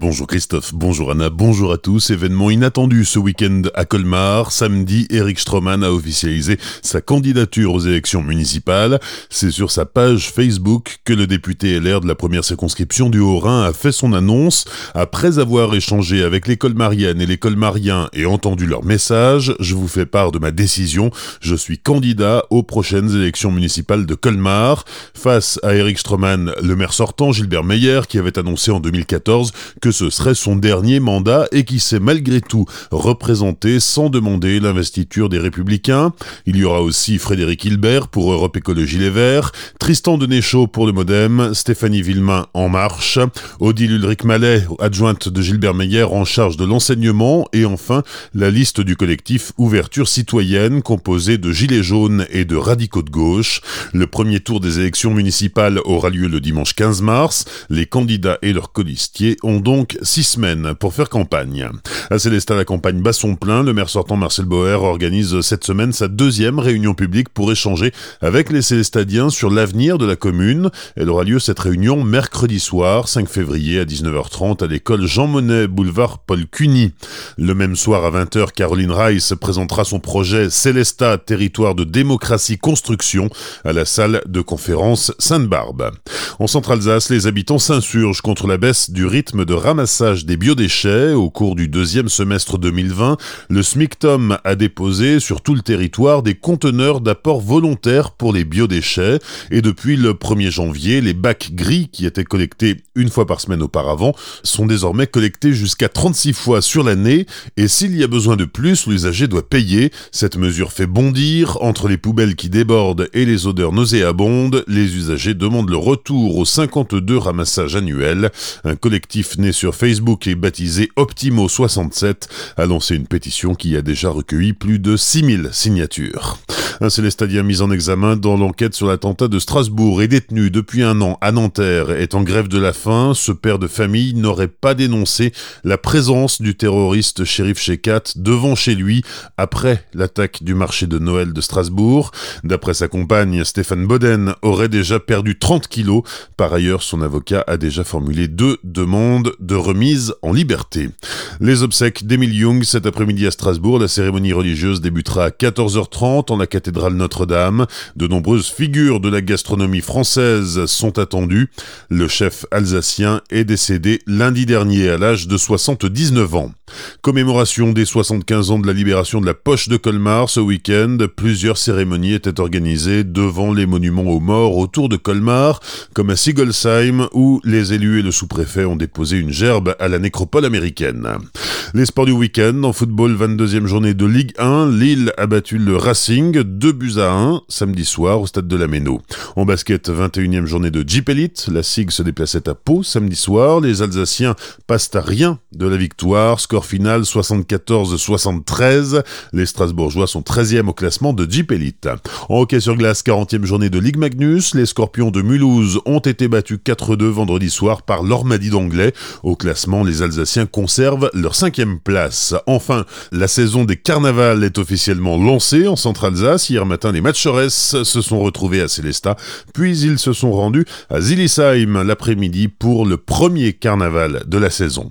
Bonjour Christophe, bonjour Anna, bonjour à tous. Événement inattendu ce week-end à Colmar. Samedi, Eric Stroman a officialisé sa candidature aux élections municipales. C'est sur sa page Facebook que le député LR de la première circonscription du Haut-Rhin a fait son annonce. Après avoir échangé avec les colmariennes et les colmariens et entendu leur message, je vous fais part de ma décision. Je suis candidat aux prochaines élections municipales de Colmar. Face à Eric Stroman, le maire sortant, Gilbert Meyer, qui avait annoncé en 2014 que ce serait son dernier mandat et qui s'est malgré tout représenté sans demander l'investiture des Républicains. Il y aura aussi Frédéric Hilbert pour Europe Écologie Les Verts, Tristan Denéchaud pour le Modem, Stéphanie Villemain en marche, Odile Ulrich Mallet, adjointe de Gilbert Meyer en charge de l'enseignement et enfin la liste du collectif Ouverture Citoyenne composée de Gilets jaunes et de radicaux de gauche. Le premier tour des élections municipales aura lieu le dimanche 15 mars. Les candidats et leurs colistiers ont donc donc six semaines pour faire campagne. À Célestat, la campagne bat son plein. Le maire sortant Marcel Boer organise cette semaine sa deuxième réunion publique pour échanger avec les Célestadiens sur l'avenir de la commune. Elle aura lieu cette réunion mercredi soir, 5 février à 19h30 à l'école Jean Monnet, boulevard Paul Cuny. Le même soir à 20h, Caroline Rice présentera son projet Célestat, territoire de démocratie construction à la salle de conférence Sainte-Barbe. En Centre-Alsace, les habitants s'insurgent contre la baisse du rythme de ramassage des biodéchets au cours du deuxième semestre 2020, le SMICTOM a déposé sur tout le territoire des conteneurs d'apport volontaire pour les biodéchets et depuis le 1er janvier, les bacs gris qui étaient collectés une fois par semaine auparavant sont désormais collectés jusqu'à 36 fois sur l'année et s'il y a besoin de plus, l'usager doit payer. Cette mesure fait bondir entre les poubelles qui débordent et les odeurs nauséabondes. Les usagers demandent le retour aux 52 ramassages annuels. Un collectif né sur Facebook et baptisé Optimo67 a lancé une pétition qui a déjà recueilli plus de 6000 signatures. Un Célestadien mis en examen dans l'enquête sur l'attentat de Strasbourg et détenu depuis un an à Nanterre est en grève de la faim. Ce père de famille n'aurait pas dénoncé la présence du terroriste shérif Shekat devant chez lui après l'attaque du marché de Noël de Strasbourg. D'après sa compagne, Stéphane Boden aurait déjà perdu 30 kilos. Par ailleurs, son avocat a déjà formulé deux demandes de remise en liberté. Les obsèques d'Emile Young cet après-midi à Strasbourg. La cérémonie religieuse débutera à 14h30 en la cathédrale notre-Dame. De nombreuses figures de la gastronomie française sont attendues. Le chef alsacien est décédé lundi dernier à l'âge de 79 ans. Commémoration des 75 ans de la libération de la poche de Colmar ce week-end. Plusieurs cérémonies étaient organisées devant les monuments aux morts autour de Colmar, comme à Sigolsheim où les élus et le sous-préfet ont déposé une gerbe à la nécropole américaine. Les sports du week-end, en football, 22e journée de Ligue 1, Lille a battu le Racing, 2 buts à 1, samedi soir au stade de la Méno. En basket, 21e journée de Jeep Elite, la SIG se déplaçait à Pau samedi soir, les Alsaciens passent à rien de la victoire, score final 74-73, les Strasbourgeois sont 13e au classement de Jeep Elite. En hockey sur glace, 40e journée de Ligue Magnus, les Scorpions de Mulhouse ont été battus 4-2 vendredi soir par l'Ormadi d'Anglais. Au classement, les Alsaciens conservent leur 5 place. Enfin, la saison des carnavals est officiellement lancée en Centre-Alsace. Hier matin, les Matchores se sont retrouvés à Célestat, puis ils se sont rendus à Zillisheim l'après-midi pour le premier carnaval de la saison.